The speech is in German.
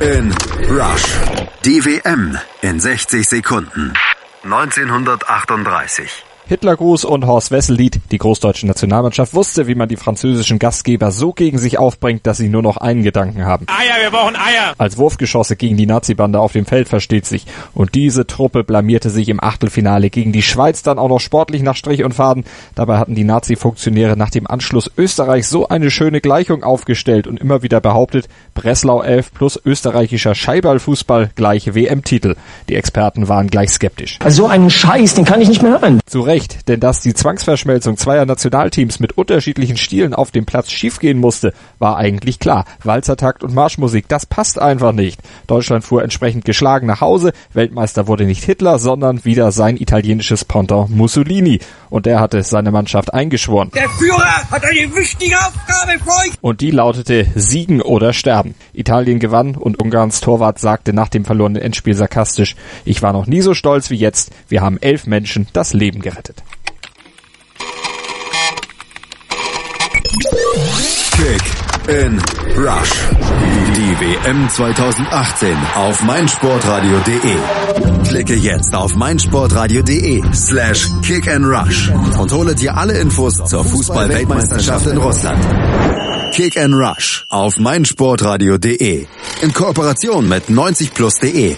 in Rush. Die WM in 60 Sekunden. 1938. Hitlergruß und Horst Wessel-Lied. Die großdeutsche Nationalmannschaft wusste, wie man die französischen Gastgeber so gegen sich aufbringt, dass sie nur noch einen Gedanken haben. Eier, wir brauchen Eier! Als Wurfgeschosse gegen die Nazi-Bande auf dem Feld versteht sich. Und diese Truppe blamierte sich im Achtelfinale gegen die Schweiz dann auch noch sportlich nach Strich und Faden. Dabei hatten die Nazi-Funktionäre nach dem Anschluss Österreichs so eine schöne Gleichung aufgestellt und immer wieder behauptet, Breslau 11 plus österreichischer Scheiballfußball gleich WM-Titel. Die Experten waren gleich skeptisch. Also so einen Scheiß, den kann ich nicht mehr hören. Zu Recht Recht, denn dass die Zwangsverschmelzung zweier Nationalteams mit unterschiedlichen Stilen auf dem Platz schiefgehen musste, war eigentlich klar. Walzertakt und Marschmusik, das passt einfach nicht. Deutschland fuhr entsprechend geschlagen nach Hause. Weltmeister wurde nicht Hitler, sondern wieder sein italienisches Pendant Mussolini. Und der hatte seine Mannschaft eingeschworen. Der Führer hat eine wichtige Aufgabe für euch. Und die lautete Siegen oder Sterben. Italien gewann und Ungarns Torwart sagte nach dem verlorenen Endspiel sarkastisch, ich war noch nie so stolz wie jetzt. Wir haben elf Menschen das Leben gerettet gerettet. Kick in Rush. Die WM 2018 auf meinsportradio.de. Klicke jetzt auf meinsportradio.de slash kick and rush und hole dir alle Infos zur Fußball-Weltmeisterschaft in Russland. Kick and Rush auf meinsportradio.de in Kooperation mit 90plus.de